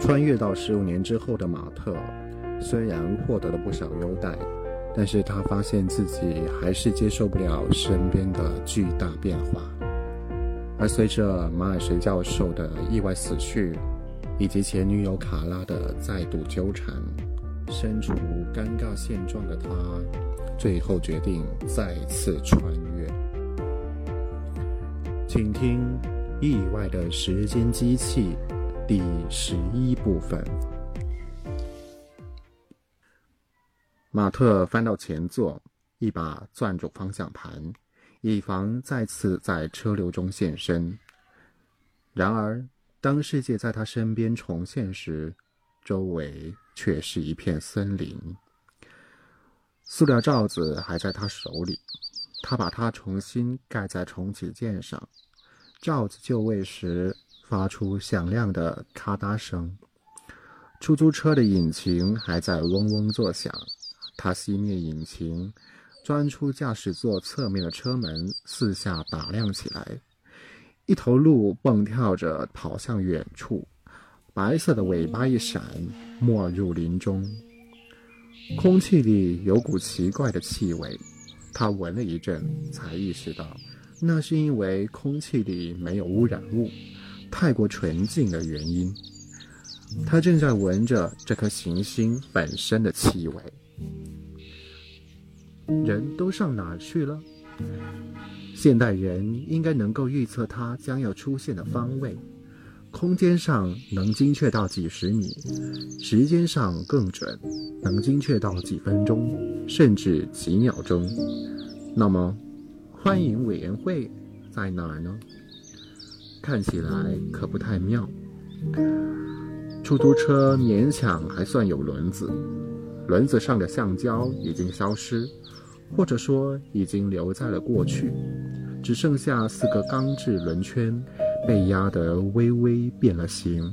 穿越到十五年之后的马特，虽然获得了不少优待，但是他发现自己还是接受不了身边的巨大变化。而随着马尔什教授的意外死去，以及前女友卡拉的再度纠缠，身处尴尬现状的他，最后决定再次穿越。请听《意外的时间机器》第十一部分。马特翻到前座，一把攥住方向盘，以防再次在车流中现身。然而，当世界在他身边重现时，周围却是一片森林。塑料罩子还在他手里，他把它重新盖在重启键上。罩子就位时，发出响亮的咔嗒声。出租车的引擎还在嗡嗡作响。他熄灭引擎，钻出驾驶座侧面的车门，四下打量起来。一头鹿蹦跳着跑向远处，白色的尾巴一闪，没入林中。空气里有股奇怪的气味，他闻了一阵，才意识到那是因为空气里没有污染物，太过纯净的原因。他正在闻着这颗行星本身的气味。人都上哪儿去了？现代人应该能够预测它将要出现的方位，空间上能精确到几十米，时间上更准，能精确到几分钟，甚至几秒钟。那么，欢迎委员会在哪儿呢？看起来可不太妙。出租车勉强还算有轮子，轮子上的橡胶已经消失。或者说已经留在了过去，只剩下四个钢制轮圈，被压得微微变了形。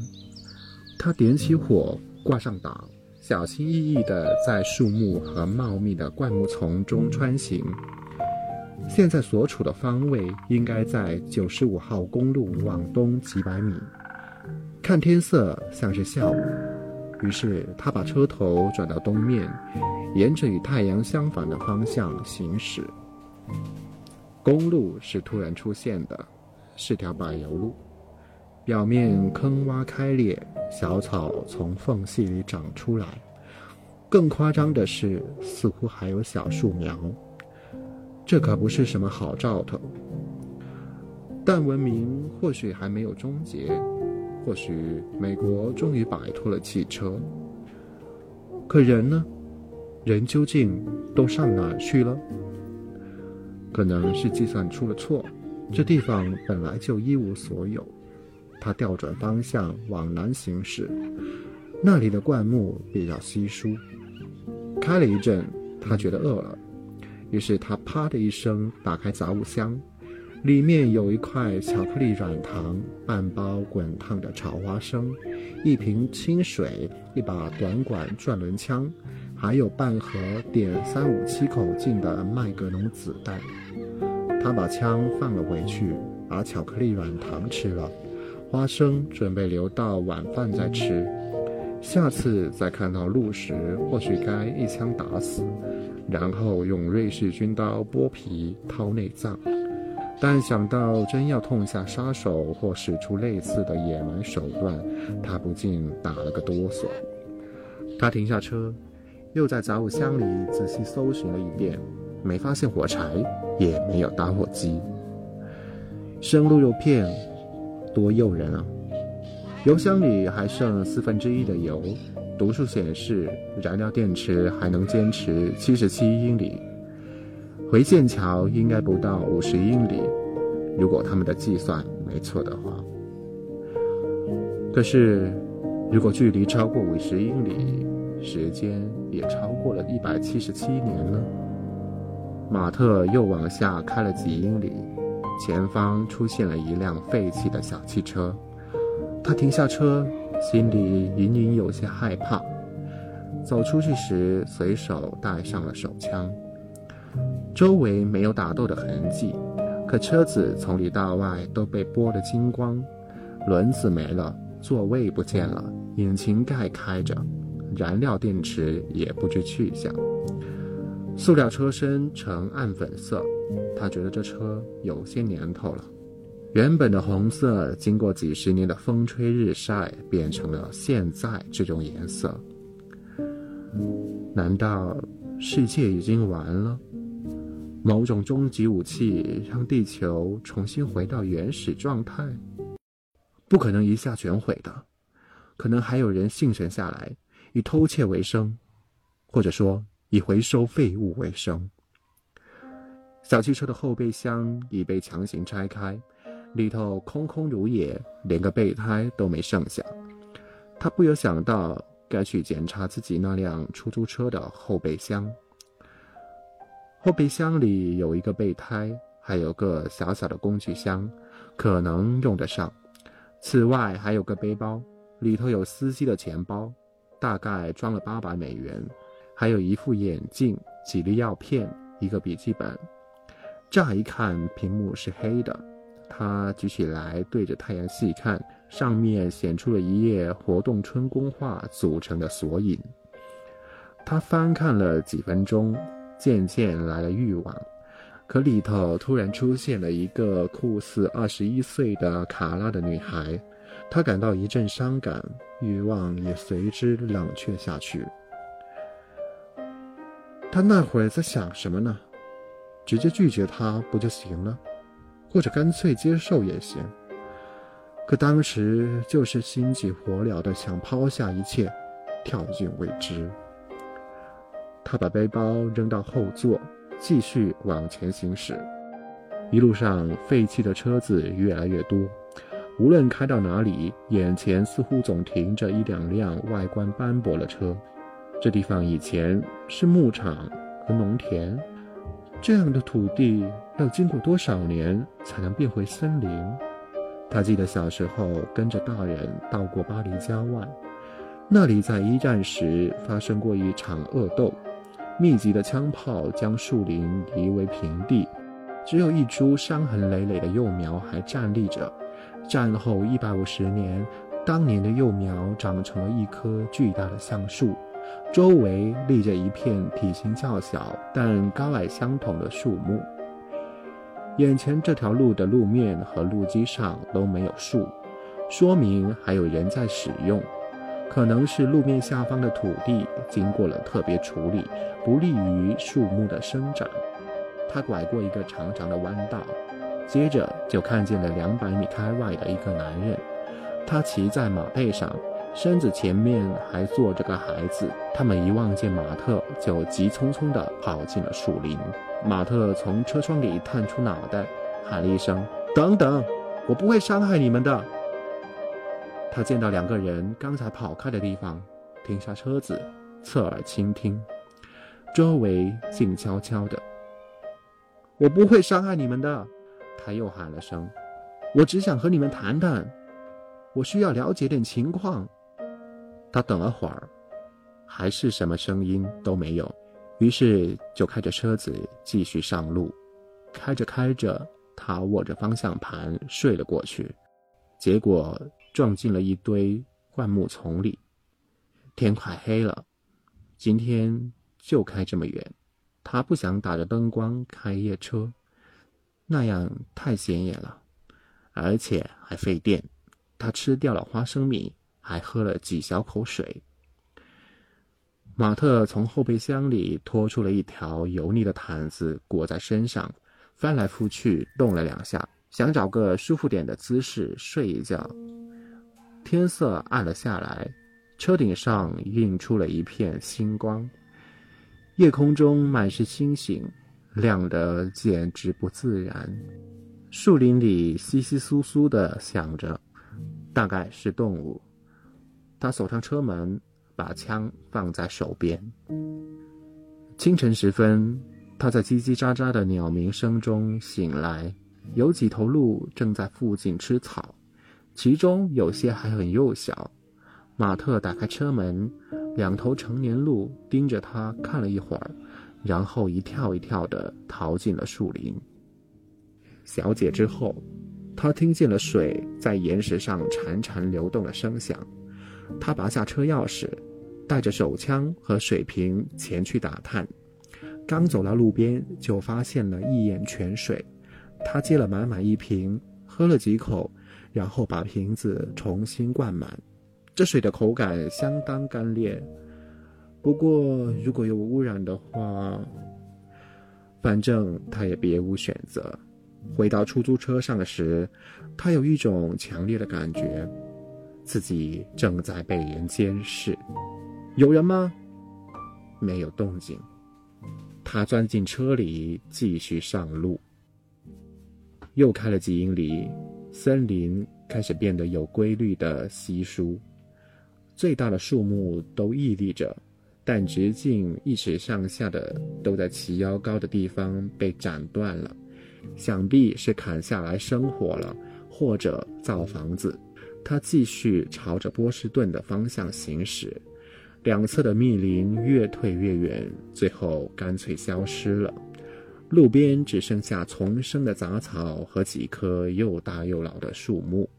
他点起火，挂上档，小心翼翼地在树木和茂密的灌木丛中穿行。现在所处的方位应该在九十五号公路往东几百米。看天色像是下午，于是他把车头转到东面。沿着与太阳相反的方向行驶。公路是突然出现的，是条柏油路，表面坑洼开裂，小草从缝隙里长出来。更夸张的是，似乎还有小树苗。这可不是什么好兆头。但文明或许还没有终结，或许美国终于摆脱了汽车。可人呢？人究竟都上哪儿去了？可能是计算出了错，这地方本来就一无所有。他调转方向往南行驶，那里的灌木比较稀疏。开了一阵，他觉得饿了，于是他啪的一声打开杂物箱，里面有一块巧克力软糖，半包滚烫的炒花生，一瓶清水，一把短管转轮枪。还有半盒点三五七口径的麦格农子弹，他把枪放了回去，把巧克力软糖吃了，花生准备留到晚饭再吃。下次再看到鹿时，或许该一枪打死，然后用瑞士军刀剥皮掏内脏。但想到真要痛下杀手或使出类似的野蛮手段，他不禁打了个哆嗦。他停下车。又在杂物箱里仔细搜寻了一遍，没发现火柴，也没有打火机。生鹿肉片，多诱人啊！油箱里还剩四分之一的油，读数显示燃料电池还能坚持七十七英里，回剑桥应该不到五十英里，如果他们的计算没错的话。可是，如果距离超过五十英里，时间也超过了一百七十七年了。马特又往下开了几英里，前方出现了一辆废弃的小汽车。他停下车，心里隐隐有些害怕。走出去时，随手带上了手枪。周围没有打斗的痕迹，可车子从里到外都被剥得精光，轮子没了，座位不见了，引擎盖开着，燃料电池也不知去向。塑料车身呈暗粉色，他觉得这车有些年头了。原本的红色，经过几十年的风吹日晒，变成了现在这种颜色。难道世界已经完了？某种终极武器让地球重新回到原始状态？不可能一下全毁的，可能还有人幸存下来，以偷窃为生，或者说以回收废物为生。小汽车的后备箱已被强行拆开，里头空空如也，连个备胎都没剩下。他不由想到。该去检查自己那辆出租车的后备箱。后备箱里有一个备胎，还有个小小的工具箱，可能用得上。此外还有个背包，里头有司机的钱包，大概装了八百美元，还有一副眼镜、几粒药片、一个笔记本。乍一看，屏幕是黑的。他举起来对着太阳细看。上面显出了一页活动春宫画组成的索引。他翻看了几分钟，渐渐来了欲望。可里头突然出现了一个酷似二十一岁的卡拉的女孩，他感到一阵伤感，欲望也随之冷却下去。他那会儿在想什么呢？直接拒绝他不就行了？或者干脆接受也行。可当时就是心急火燎的想抛下一切，跳进未知。他把背包扔到后座，继续往前行驶。一路上废弃的车子越来越多，无论开到哪里，眼前似乎总停着一两辆外观斑驳的车。这地方以前是牧场和农田，这样的土地要经过多少年才能变回森林？他记得小时候跟着大人到过巴黎郊外，那里在一战时发生过一场恶斗，密集的枪炮将树林夷为平地，只有一株伤痕累累的幼苗还站立着。战后一百五十年，当年的幼苗长成了一棵巨大的橡树，周围立着一片体型较小但高矮相同的树木。眼前这条路的路面和路基上都没有树，说明还有人在使用。可能是路面下方的土地经过了特别处理，不利于树木的生长。他拐过一个长长的弯道，接着就看见了两百米开外的一个男人。他骑在马背上，身子前面还坐着个孩子。他们一望见马特，就急匆匆地跑进了树林。马特从车窗里探出脑袋，喊了一声：“等等，我不会伤害你们的。”他见到两个人刚才跑开的地方，停下车子，侧耳倾听，周围静悄悄的。“我不会伤害你们的。”他又喊了声，“我只想和你们谈谈，我需要了解点情况。”他等了会儿，还是什么声音都没有。于是就开着车子继续上路，开着开着，他握着方向盘睡了过去，结果撞进了一堆灌木丛里。天快黑了，今天就开这么远，他不想打着灯光开夜车，那样太显眼了，而且还费电。他吃掉了花生米，还喝了几小口水。马特从后备箱里拖出了一条油腻的毯子，裹在身上，翻来覆去动了两下，想找个舒服点的姿势睡一觉。天色暗了下来，车顶上映出了一片星光，夜空中满是星星，亮得简直不自然。树林里窸窸窣窣地响着，大概是动物。他锁上车门。把枪放在手边。清晨时分，他在叽叽喳喳的鸟鸣声中醒来。有几头鹿正在附近吃草，其中有些还很幼小。马特打开车门，两头成年鹿盯着他看了一会儿，然后一跳一跳地逃进了树林。小姐之后，他听见了水在岩石上潺潺流动的声响。他拔下车钥匙，带着手枪和水瓶前去打探。刚走到路边，就发现了一眼泉水。他接了满满一瓶，喝了几口，然后把瓶子重新灌满。这水的口感相当干裂，不过如果有污染的话，反正他也别无选择。回到出租车上时，他有一种强烈的感觉，自己正在被人监视。有人吗？没有动静。他钻进车里，继续上路。又开了几英里，森林开始变得有规律的稀疏。最大的树木都屹立着，但直径一尺上下的都在齐腰高的地方被斩断了，想必是砍下来生火了，或者造房子。他继续朝着波士顿的方向行驶，两侧的密林越退越远，最后干脆消失了。路边只剩下丛生的杂草和几棵又大又老的树木。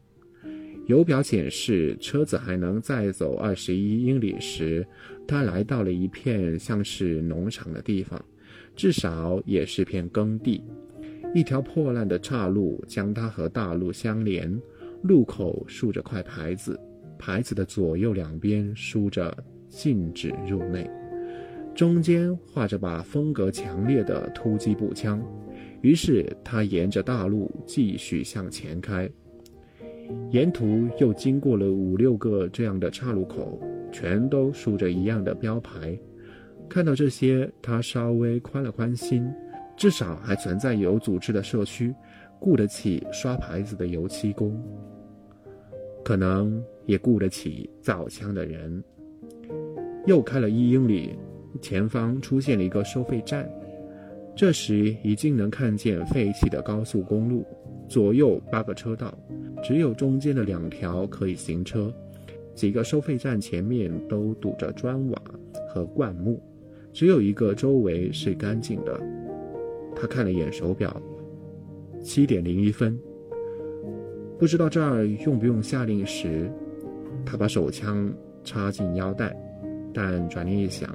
油表显示车子还能再走二十一英里时，他来到了一片像是农场的地方，至少也是片耕地。一条破烂的岔路将它和大路相连，路口竖着块牌子，牌子的左右两边竖着“禁止入内”。中间画着把风格强烈的突击步枪，于是他沿着大路继续向前开。沿途又经过了五六个这样的岔路口，全都竖着一样的标牌。看到这些，他稍微宽了宽心，至少还存在有组织的社区，雇得起刷牌子的油漆工，可能也雇得起造枪的人。又开了一英里。前方出现了一个收费站，这时已经能看见废弃的高速公路，左右八个车道，只有中间的两条可以行车。几个收费站前面都堵着砖瓦和灌木，只有一个周围是干净的。他看了眼手表，七点零一分。不知道这儿用不用下令时，他把手枪插进腰带，但转念一想。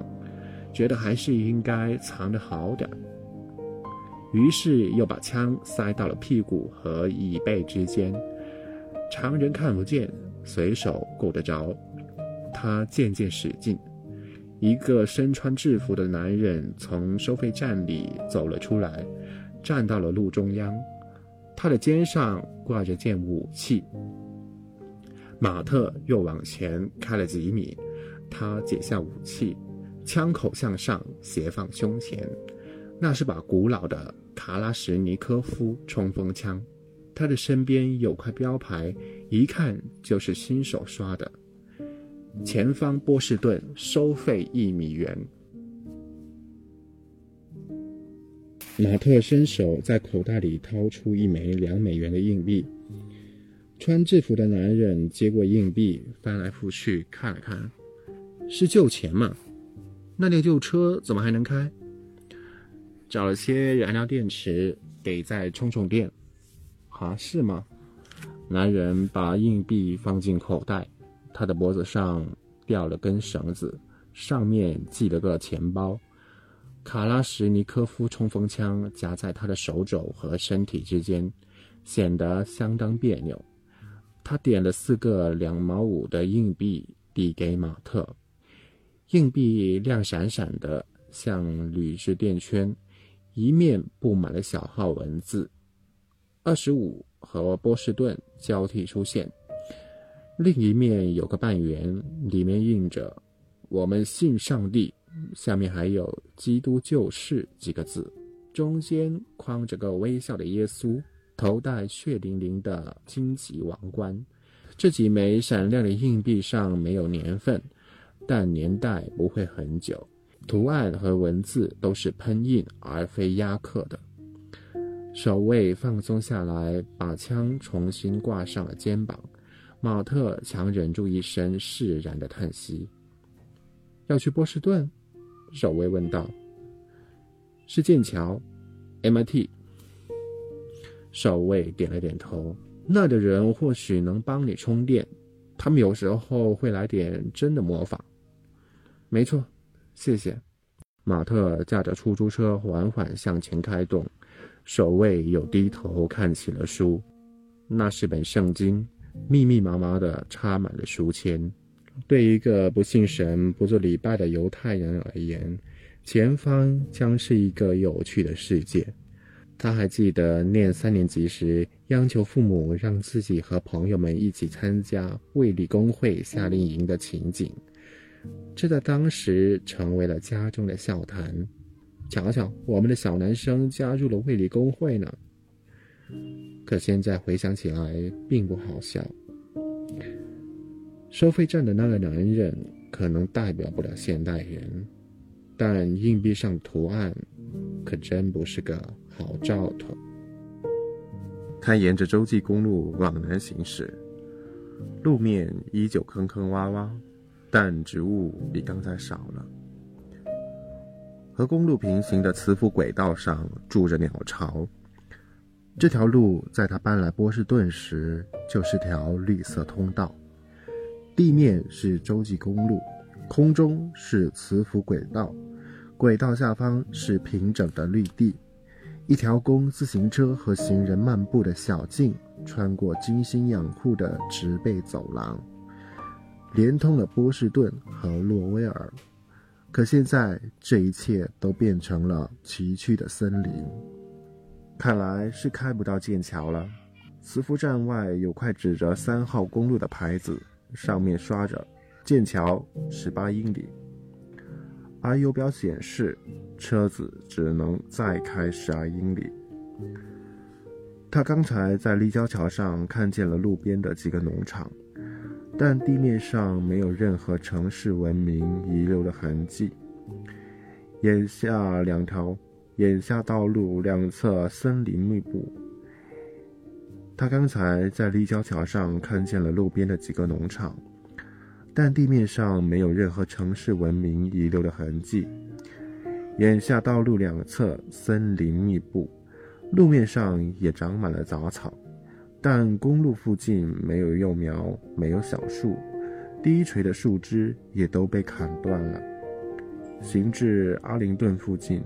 觉得还是应该藏得好点，于是又把枪塞到了屁股和椅背之间，常人看不见，随手够得着。他渐渐使劲，一个身穿制服的男人从收费站里走了出来，站到了路中央，他的肩上挂着件武器。马特又往前开了几米，他解下武器。枪口向上，斜放胸前，那是把古老的卡拉什尼科夫冲锋枪。他的身边有块标牌，一看就是新手刷的。前方波士顿收费一米元。马特伸手在口袋里掏出一枚两美元的硬币。穿制服的男人接过硬币，翻来覆去看了看，是旧钱吗？那辆旧车怎么还能开？找了些燃料电池，得再充充电。啊，是吗？男人把硬币放进口袋，他的脖子上吊了根绳子，上面系了个钱包。卡拉什尼科夫冲锋枪夹在他的手肘和身体之间，显得相当别扭。他点了四个两毛五的硬币，递给马特。硬币亮闪闪的，像铝制垫圈，一面布满了小号文字，二十五和波士顿交替出现；另一面有个半圆，里面印着“我们信上帝”，下面还有“基督救世”几个字，中间框着个微笑的耶稣，头戴血淋淋的荆棘王冠。这几枚闪亮的硬币上没有年份。但年代不会很久，图案和文字都是喷印而非压刻的。守卫放松下来，把枪重新挂上了肩膀。马特强忍住一声释然的叹息。要去波士顿？守卫问道。是剑桥，MIT。守卫点了点头。那的人或许能帮你充电，他们有时候会来点真的魔法。没错，谢谢。马特驾着出租车缓缓向前开动，守卫又低头看起了书，那是本圣经，密密麻麻的插满了书签。对一个不信神、不做礼拜的犹太人而言，前方将是一个有趣的世界。他还记得念三年级时，央求父母让自己和朋友们一起参加卫理公会夏令营的情景，这在当时成为了家中的笑谈。瞧瞧，我们的小男生加入了卫理公会呢。可现在回想起来，并不好笑。收费站的那个男人可能代表不了现代人，但硬币上图案可真不是个。好兆头。他沿着洲际公路往南行驶，路面依旧坑坑洼洼，但植物比刚才少了。和公路平行的磁浮轨道上住着鸟巢。这条路在他搬来波士顿时就是条绿色通道，地面是洲际公路，空中是磁浮轨道，轨道下方是平整的绿地。一条供自行车和行人漫步的小径，穿过精心养护的植被走廊，连通了波士顿和洛威尔。可现在，这一切都变成了崎岖的森林。看来是开不到剑桥了。磁浮站外有块指着三号公路的牌子，上面刷着“剑桥十八英里”。而油表显示，车子只能再开十二英里。他刚才在立交桥上看见了路边的几个农场，但地面上没有任何城市文明遗留的痕迹。眼下两条，眼下道路两侧森林密布。他刚才在立交桥上看见了路边的几个农场。但地面上没有任何城市文明遗留的痕迹。眼下道路两侧森林密布，路面上也长满了杂草，但公路附近没有幼苗，没有小树，低垂的树枝也都被砍断了。行至阿灵顿附近，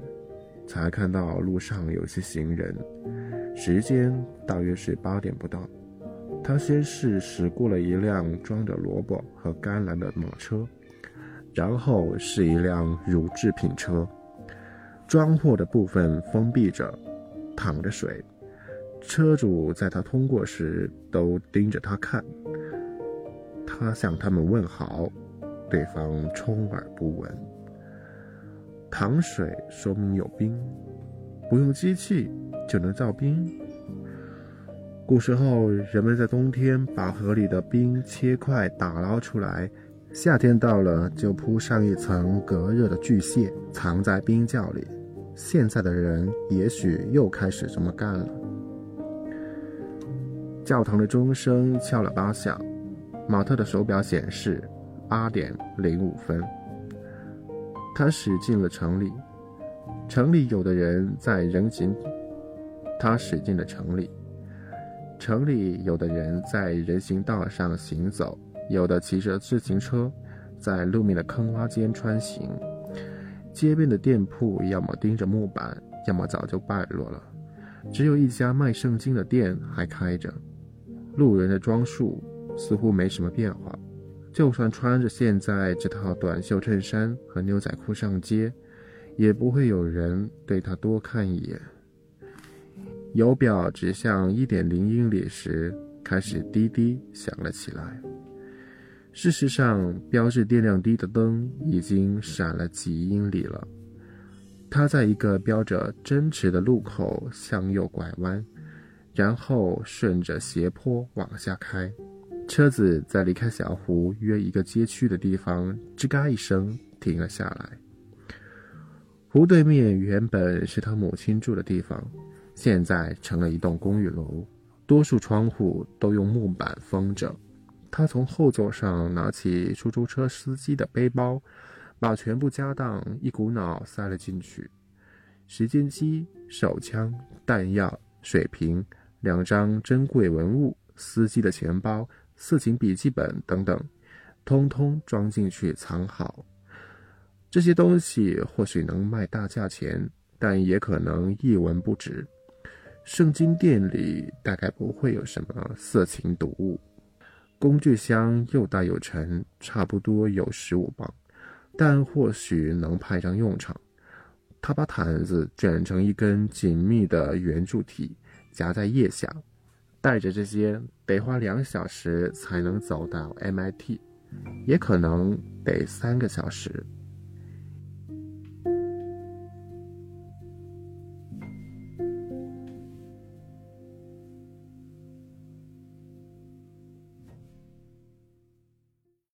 才看到路上有些行人。时间大约是八点不到。他先是驶过了一辆装着萝卜和甘蓝的马车，然后是一辆乳制品车，装货的部分封闭着，淌着水。车主在他通过时都盯着他看。他向他们问好，对方充耳不闻。淌水说明有冰，不用机器就能造冰。古时候，人们在冬天把河里的冰切块打捞出来，夏天到了就铺上一层隔热的巨蟹，藏在冰窖里。现在的人也许又开始这么干了。教堂的钟声敲了八响，马特的手表显示八点零五分。他驶进了城里，城里有的人在人行，他驶进了城里。城里有的人在人行道上行走，有的骑着自行车，在路面的坑洼间穿行。街边的店铺要么钉着木板，要么早就败落了。只有一家卖圣经的店还开着。路人的装束似乎没什么变化，就算穿着现在这套短袖衬衫和牛仔裤上街，也不会有人对他多看一眼。油表指向一点零英里时，开始滴滴响了起来。事实上，标志电量低的灯已经闪了几英里了。他在一个标着“真池”的路口向右拐弯，然后顺着斜坡往下开。车子在离开小湖约一个街区的地方，吱嘎一声停了下来。湖对面原本是他母亲住的地方。现在成了一栋公寓楼，多数窗户都用木板封着。他从后座上拿起出租车司机的背包，把全部家当一股脑塞了进去：时间机、手枪、弹药、水瓶、两张珍贵文物、司机的钱包、色情笔记本等等，通通装进去藏好。这些东西或许能卖大价钱，但也可能一文不值。圣经店里大概不会有什么色情读物。工具箱又大又沉，差不多有十五磅，但或许能派上用场。他把毯子卷成一根紧密的圆柱体，夹在腋下。带着这些得花两小时才能走到 MIT，也可能得三个小时。